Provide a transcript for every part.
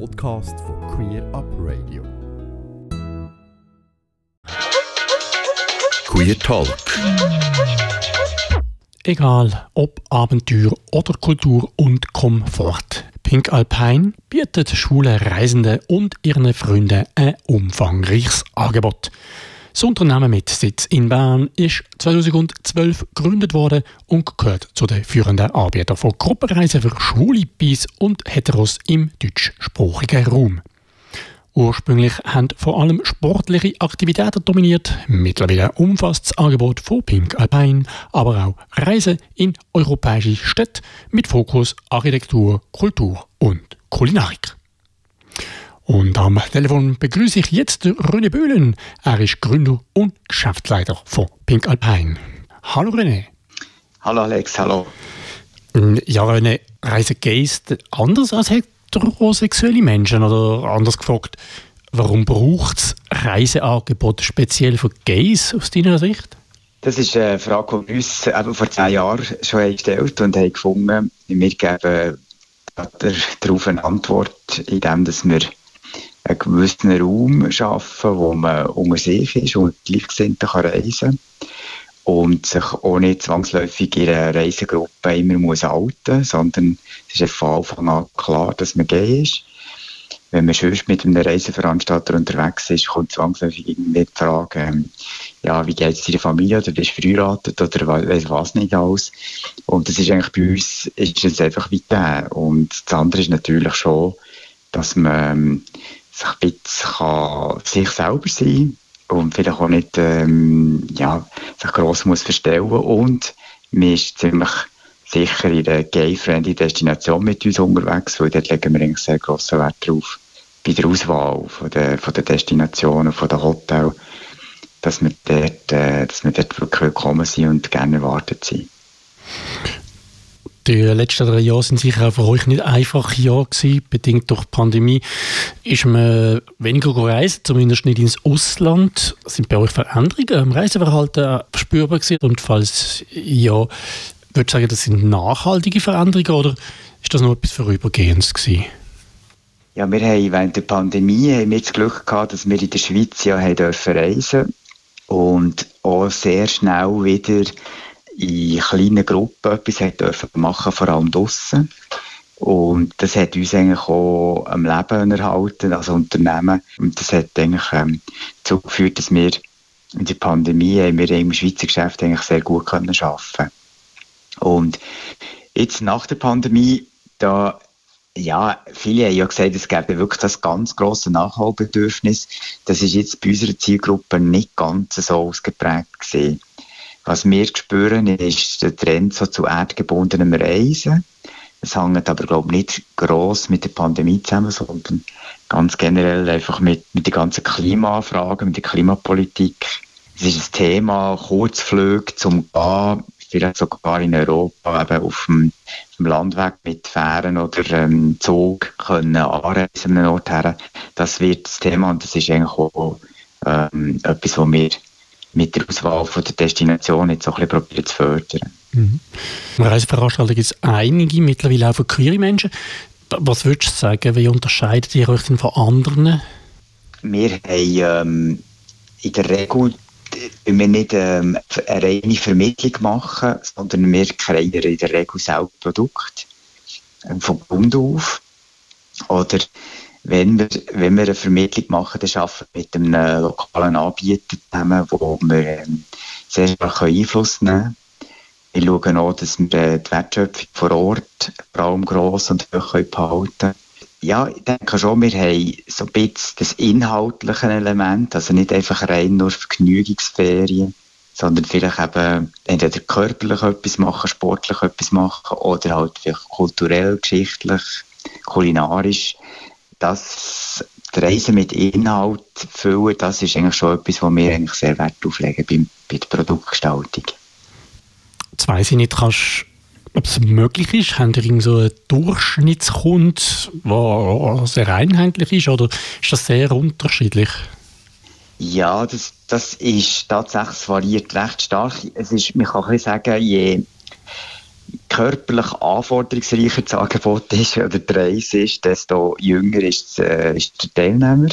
Podcast von Queer Up Radio. Queer Talk. Egal ob Abenteuer oder Kultur und Komfort. Pink Alpine bietet schwule Reisende und ihren Freunden ein umfangreiches Angebot. Das Unternehmen mit Sitz in Bern ist 2012 gegründet worden und gehört zu den führenden Anbietern von Gruppenreisen für schwule Bis und Heteros im deutschsprachigen Raum. Ursprünglich haben vor allem sportliche Aktivitäten dominiert. Mittlerweile umfasst das Angebot von Pink Alpine aber auch Reisen in europäische Städte mit Fokus Architektur, Kultur und Kulinarik. Und am Telefon begrüße ich jetzt René Böhlen. Er ist Gründer und Geschäftsleiter von Pink Alpine. Hallo René. Hallo Alex, hallo. Ja, René, reisen Gays anders als heterosexuelle Menschen? Oder anders gefragt, warum braucht es Reiseangebote speziell für Gays aus deiner Sicht? Das ist eine Frage, die wir uns eben vor zehn Jahren schon gestellt und haben gefunden, wir geben darauf eine Antwort, indem wir einen gewissen Raum schaffen, wo man unter sich ist und Gleichgesinnte kann reisen und sich auch nicht zwangsläufig in einer Reisegruppe immer muss halten, sondern es ist von Anfang an klar, dass man gay ist. Wenn man sonst mit einem Reiseveranstalter unterwegs ist, kommt zwangsläufig irgendwie die Frage, ähm, ja, wie geht es deiner Familie, oder bist du verheiratet, oder weiss was nicht alles. Und das ist eigentlich bei uns, ist es einfach weiter. Und das andere ist natürlich schon, dass man ähm, sich ein bisschen kann sich selber sein und vielleicht auch nicht ähm, ja, sich gross muss verstellen und man ist ziemlich sicher in einer gay-friendly Destination mit uns unterwegs, weil dort legen wir eigentlich sehr grossen Wert drauf, bei der Auswahl von der, von der Destinationen, von den Hotels, dass wir dort, äh, dass wir dort wirklich willkommen sind und gerne erwartet sind. Die letzten drei Jahre sind sicher auch für euch nicht einfache Jahre gewesen. Bedingt durch die Pandemie ist man weniger gereist, zumindest nicht ins Ausland. Sind bei euch Veränderungen im Reiseverhalten spürbar gewesen? Und falls ja, würde ich sagen, das sind nachhaltige Veränderungen oder ist das noch etwas Vorübergehendes gewesen? Ja, wir haben während der Pandemie haben wir das Glück gehabt, dass wir in der Schweiz ja haben dürfen reisen und auch sehr schnell wieder in kleinen Gruppen etwas hat dürfen machen, vor allem draussen. Und das hat uns eigentlich auch am Leben erhalten, als Unternehmen. Und das hat eigentlich ähm, dazu geführt, dass wir in der Pandemie wir im Schweizer Geschäft eigentlich sehr gut können arbeiten Und jetzt nach der Pandemie, da ja, viele haben ja gesagt, es gäbe wirklich das ganz grosse Nachholbedürfnis. Das ist jetzt bei unserer Zielgruppe nicht ganz so ausgeprägt gesehen. Was wir spüren, ist der Trend so zu erdgebundenem Reisen. Es hängt aber, glaube ich, nicht gross mit der Pandemie zusammen, sondern ganz generell einfach mit, mit den ganzen Klimafragen, mit der Klimapolitik. Es ist ein Thema, Kurzflüge zum Gehen, vielleicht sogar in Europa, eben auf dem, auf dem Landweg mit Fähren oder ähm, Zug können anreisen an einen Ort her. Das wird das Thema und das ist eigentlich auch ähm, etwas, was wir mit der Auswahl von der Destination jetzt so ein bisschen zu fördern. Mhm. Reiseveranstaltung gibt es einige, mittlerweile auch für queere Menschen. Was würdest du sagen, wie unterscheidet ihr euch denn von anderen? Wir haben ähm, in der Regel wir nicht ähm, eine reine Vermittlung machen, sondern wir kreieren in der Regel selber Produkte ähm, vom Grund auf. Oder wenn wir, wenn wir eine Vermittlung machen, dann arbeiten wir mit einem lokalen Anbieter zusammen, wo wir ähm, sehr stark Einfluss nehmen können. Wir schauen auch, dass wir äh, die Wertschöpfung vor Ort vor allem gross und hoch behalten können. Ja, ich denke schon, wir haben so ein bisschen das inhaltliche Element, also nicht einfach rein nur Vergnügungsferien, sondern vielleicht eben entweder körperlich etwas machen, sportlich etwas machen oder halt vielleicht kulturell, geschichtlich, kulinarisch das die Reise mit Inhalt füllen, das ist eigentlich schon etwas, wo wir eigentlich sehr Wert auflegen bei, bei der Produktgestaltung. Jetzt weiss ich nicht, kannst, ob es möglich ist, haben ihr so einen Durchschnittskund, der sehr einheitlich ist, oder ist das sehr unterschiedlich? Ja, das, das ist tatsächlich, variiert recht stark. Es ist, man kann sagen, je körperlich anforderungsreicher das Angebot ist oder der Reise ist, desto jünger ist, äh, ist der Teilnehmer.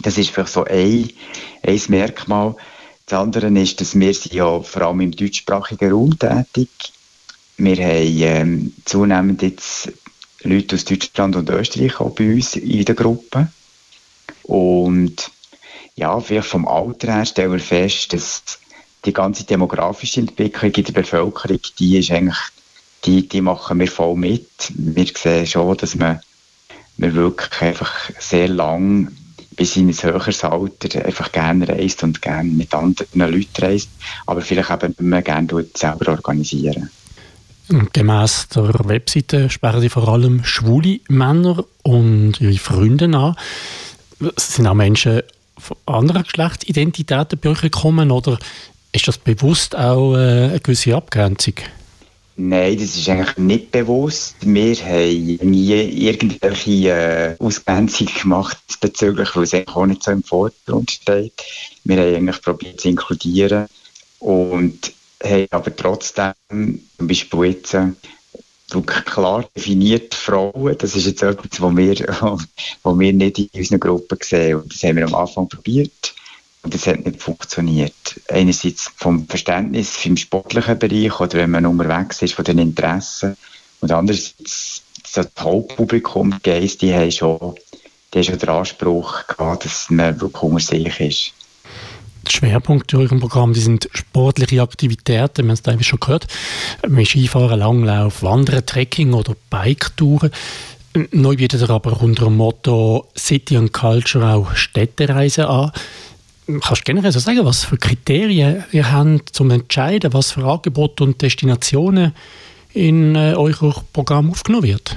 Das ist vielleicht so ein, ein Merkmal. Das andere ist, dass wir sind ja vor allem im deutschsprachigen Raum tätig. Wir haben ähm, zunehmend jetzt Leute aus Deutschland und Österreich auch bei uns in der Gruppe. Und ja, vielleicht vom Alter her stellen wir fest, dass die ganze demografische Entwicklung in der Bevölkerung, die ist eigentlich, die, die machen wir voll mit. Wir sehen schon, dass man, man wirklich einfach sehr lang bis in ein höheres Alter einfach gerne reist und gerne mit anderen Leuten reist, aber vielleicht eben mehr gerne selber organisieren. Gemäss der Webseite sperren Sie vor allem schwule Männer und ihre Freunde an. Sind auch Menschen von anderen Geschlechtsidentitäten bei euch gekommen oder ist das bewusst auch äh, eine gewisse Abgrenzung? Nein, das ist eigentlich nicht bewusst. Wir haben nie irgendwelche äh, Ausgrenzung gemacht bezüglich, weil es eigentlich auch nicht so im Vordergrund steht. Wir haben eigentlich probiert zu inkludieren und haben aber trotzdem, zum Beispiel jetzt, äh, klar definiert Frauen, das ist jetzt etwas, was wir, was wir nicht in unserer Gruppe sehen. Und das haben wir am Anfang probiert und das hat nicht funktioniert. Einerseits vom Verständnis im sportlichen Bereich oder wenn man unterwegs ist von den Interessen und andererseits das Hauptpublikum, die Geist, die haben schon, die haben schon den Anspruch gehabt, dass man wirklich unter sich ist. Schwerpunkte in eurem Programm die sind sportliche Aktivitäten, wir haben es teilweise schon gehört, wie Skifahren, Langlauf, Wandern, Trekking oder Biketouren. Neu bietet er aber unter dem Motto City and Culture auch Städtereisen an. Kannst du generell so sagen, was für Kriterien ihr habt, um zu entscheiden, was für Angebote und Destinationen in äh, eurem Programm aufgenommen wird?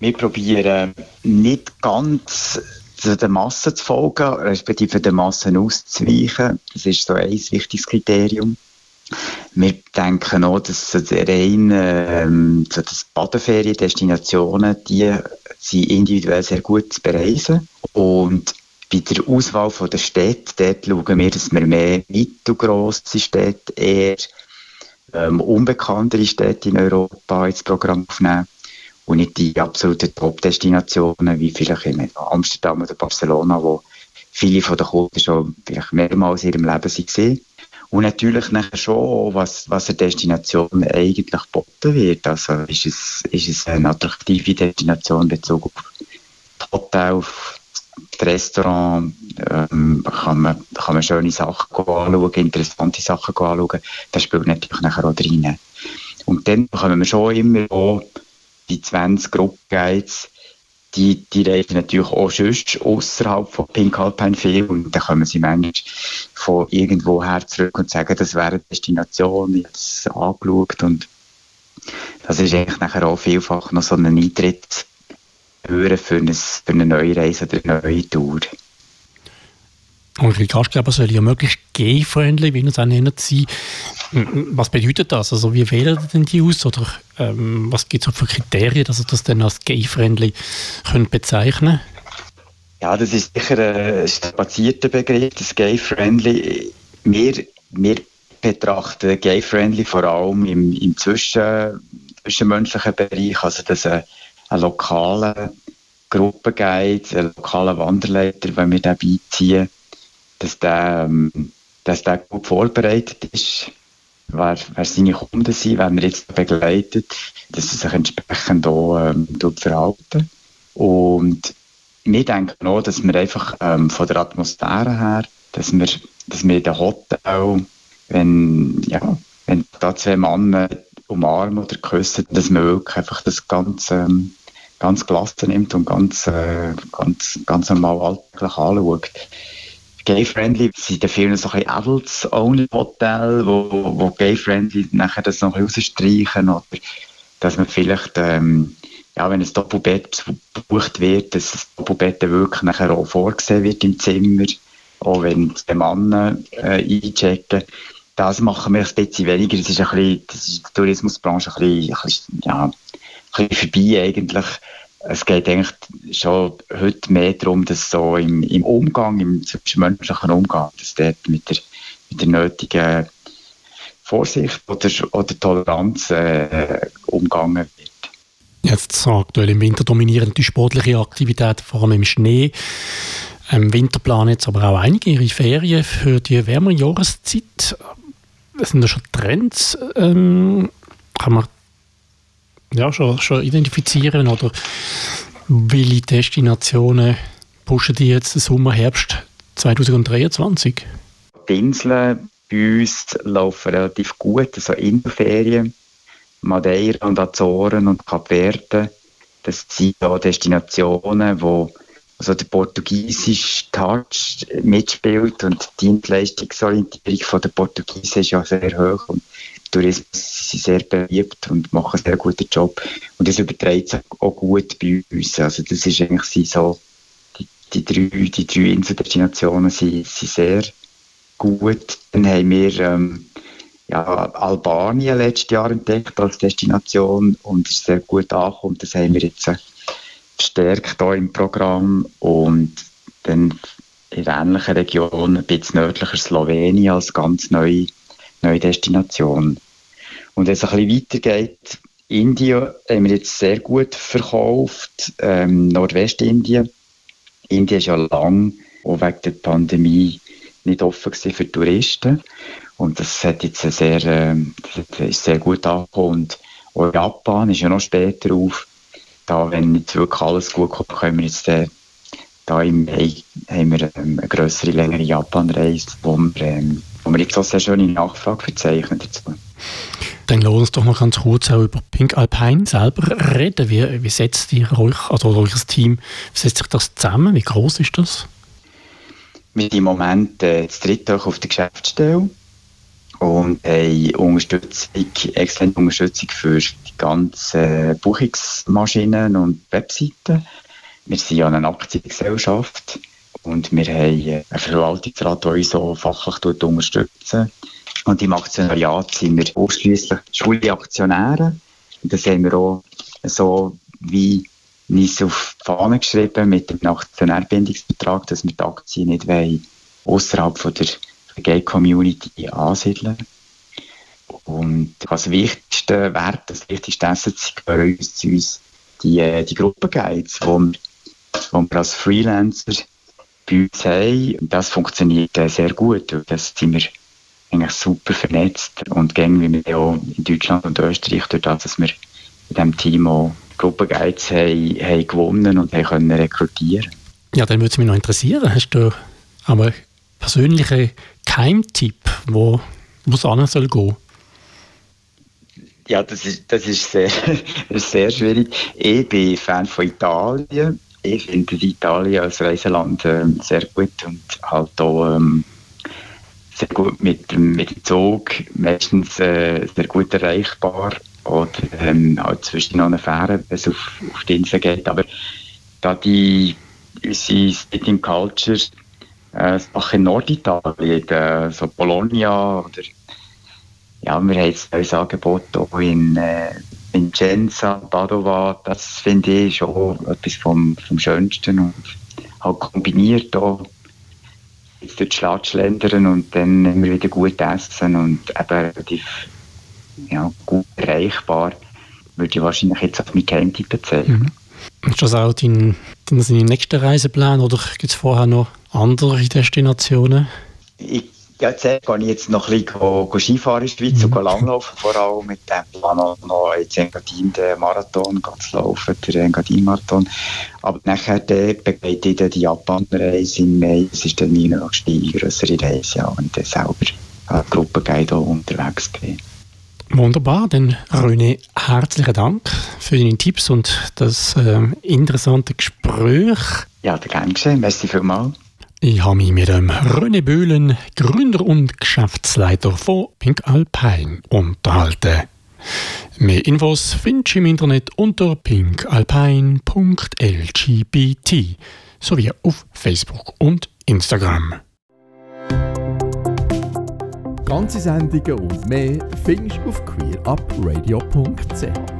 Wir probieren nicht ganz der Masse zu folgen, respektive der Massen auszuweichen. Das ist so ein wichtiges Kriterium. Wir denken auch, dass rein ähm, so das Badeferiendestinationen, die sind individuell sehr gut zu bereisen. Und bei der Auswahl der Städte, dort schauen wir, dass wir mehr mittelgrosse Städte, eher ähm, unbekanntere Städte in Europa ins Programm aufnehmen und nicht die absoluten Top-Destinationen wie vielleicht in Amsterdam oder Barcelona, wo viele von den Kunden schon vielleicht mehrmals in ihrem Leben waren. Und natürlich nachher schon, was, was eine Destination eigentlich geboten wird. Also ist es, ist es eine attraktive Destination in Bezug auf Hotel, das Restaurant, ähm, kann, man, kann man schöne Sachen anschauen, interessante Sachen anschauen. Das spielt natürlich nachher auch rein. Und dann bekommen wir schon immer auch die 20 Gruppenguides, die, die reisen natürlich auch sonst außerhalb von Pink Alpine viel und dann kommen sie manchmal von irgendwo her zurück und sagen, das wäre eine Destination, jetzt angeschaut und das ist eigentlich nachher auch vielfach noch so ein Eintritt für, eine, für eine neue Reise oder eine neue Tour. Eure Gastgeber sollen ja möglichst gay-friendly, wie auch nennt, sein. Was bedeutet das? Also wie wählen denn die aus? Oder ähm, was gibt es für Kriterien, dass ihr das dann als gay-friendly bezeichnen Ja, das ist sicher ein strapazierter Begriff, das gay-friendly. Wir, wir betrachten gay-friendly vor allem im, im Zwischen, zwischenmenschlichen Bereich, also dass ein, ein lokaler Gruppenguide, ein lokaler Wanderleiter, wenn wir den beiziehen, dass der, ähm, dass der gut vorbereitet ist, wer, wer seine Kunden sind, wenn man jetzt begleitet, dass er sich entsprechend auch ähm, verhalten. Und wir denken auch, dass wir einfach ähm, von der Atmosphäre her, dass wir, dass wir in den Hotel, wenn, ja, wenn da zwei Männer umarmen oder küssen, dass man wirklich einfach das Ganze ähm, ganz gelassen nimmt und ganz, äh, ganz, ganz normal alltäglich anschaut gay-friendly sind in vielen so ein bisschen Adults-Only-Hotel, wo, wo gay-friendly nachher das noch rausstreichen oder dass man vielleicht, ähm, ja, wenn ein Doppelbett gebucht wird, dass das Doppelbett wirklich nachher auch vorgesehen wird im Zimmer, auch wenn die Männer äh, einchecken. Das machen wir ein bisschen weniger. Das ist ein bisschen, das ist die Tourismusbranche ein bisschen, ein bisschen, ja, bisschen vorbei eigentlich es geht eigentlich schon heute mehr darum, dass so im, im Umgang, im zwischenmenschlichen Umgang, dass dort mit der, mit der nötigen Vorsicht oder, oder Toleranz äh, umgangen wird. Jetzt aktuell im Winter dominieren die sportliche Aktivität, vor allem im Schnee. Im Winter planen jetzt aber auch einige ihre Ferien für die wärmere Jahreszeit. Sind da schon Trends? Ähm, kann man ja, schon, schon identifizieren oder welche Destinationen pushen die jetzt Sommer, Herbst 2023? Die Inseln bei uns laufen relativ gut, also Indoferien, Madeira und Azoren und Kap Verde. Das sind ja Destinationen, wo also der portugiesische Touch mitspielt und die Dienstleistungsorientierung von der Portugiesen ist ja sehr hoch und Tourismus sind sehr beliebt und machen einen sehr guten Job und das überträgt sich auch gut bei uns. Also das ist eigentlich so, die, die drei, die drei Inseldestinationen sind, sind sehr gut. Dann haben wir ähm, ja, Albanien letztes Jahr entdeckt als Destination und ist sehr gut angekommen. Das haben wir jetzt äh, verstärkt hier im Programm und dann in ähnlichen Regionen, ein bisschen nördlicher Slowenien als ganz neue, neue Destination. Und wenn es ein bisschen weitergeht, Indien haben wir jetzt sehr gut verkauft, ähm, Nordwestindien. Indien ist ja lang, auch wegen der Pandemie, nicht offen für Touristen. Und das hat jetzt sehr, äh, ist sehr gut angekommen. Und auch Japan ist ja noch später auf. Da, wenn nicht wirklich alles gut kommt, können wir jetzt äh, da im Mai haben wir ähm, eine größere, längere Japan-Reise, wo wir, ähm, wo wir jetzt auch sehr schöne Nachfrage verzeichnen dazu. Dann lohnt es doch noch ganz kurz auch über Pink Alpine selber reden. Wie, wie setzt ihr euch, also euer Team, wie setzt sich das zusammen? Wie groß ist das? Wir sind im Moment äh, das dritte auf der Geschäftsstelle und haben Unterstützung, externe Unterstützung für die ganzen Buchungsmaschinen und Webseiten. Wir sind ja eine Aktiengesellschaft und wir haben einen Verwaltungsrat, der uns so fachlich unterstützt. Und im Aktionariat sind wir ausschließlich Schulaktionäre. Das haben wir auch so wie nicht auf die Fahne geschrieben mit dem Aktionärbindungsvertrag, dass wir die Aktien nicht außerhalb von der Gay-Community ansiedeln. Und als wichtigste Wert, das wichtigste Asset bei uns, uns die, äh, die Gruppenguides, die wir, wo wir als Freelancer bei uns haben. Das funktioniert äh, sehr gut. Das sind wir eigentlich super vernetzt und gehen wie wir auch in Deutschland und Österreich, durch das, dass wir in diesem Team auch Gruppenguides haben, haben gewonnen und haben können rekrutieren Ja, dann würde es mich noch interessieren. Hast du aber persönlichen Keimtipp, wo es an soll gehen? Ja, das ist, das ist, sehr, das ist sehr schwierig. Ich bin Fan von Italien. Ich finde Italien als Reiseland äh, sehr gut und halt auch ähm, sehr gut mit, mit dem Zug, meistens äh, sehr gut erreichbar oder ähm, halt zwischen eine Fähre, wenn es auf, auf die Insel geht. Aber da die unsere Sitting Culture äh, Sachen in Norditalien, äh, so Bologna oder ja, wir haben jetzt ein Angebot auch in, äh, in Genza, Padova, das finde ich schon etwas vom, vom Schönsten und halt kombiniert auch jetzt durch die Stadt schlendern und dann immer wieder gut essen und eben relativ ja, gut erreichbar, würde ich wahrscheinlich jetzt auf meinen Geheimtipp erzählen. Mhm. Ist das auch dein, dein nächster Reiseplan oder gibt es vorher noch andere Destinationen? Ich ja, jetzt gehe ich jetzt noch ein bisschen go, go Skifahren in der Schweiz mhm. und langlaufen, vor allem mit dem Plan noch, noch jetzt Engadin den Marathon zu laufen, der Engadin-Marathon. Aber nachher begleite ich die Japan-Reise im Mai, das ist dann meine nächste größere Reise, ja, ich dann selber als Gruppenguide unterwegs bin. Wunderbar, dann René, herzlichen Dank für deine Tipps und das äh, interessante Gespräch. Ja, gerne geschehen, merci vielmals. Ich habe mich mit dem René Böhlen, Gründer und Geschäftsleiter von Pink Alpine, unterhalten. Mehr Infos findest du im Internet unter pinkalpine.lgbt sowie auf Facebook und Instagram. Ganze Sendungen und mehr findest du auf queerupradio.ch.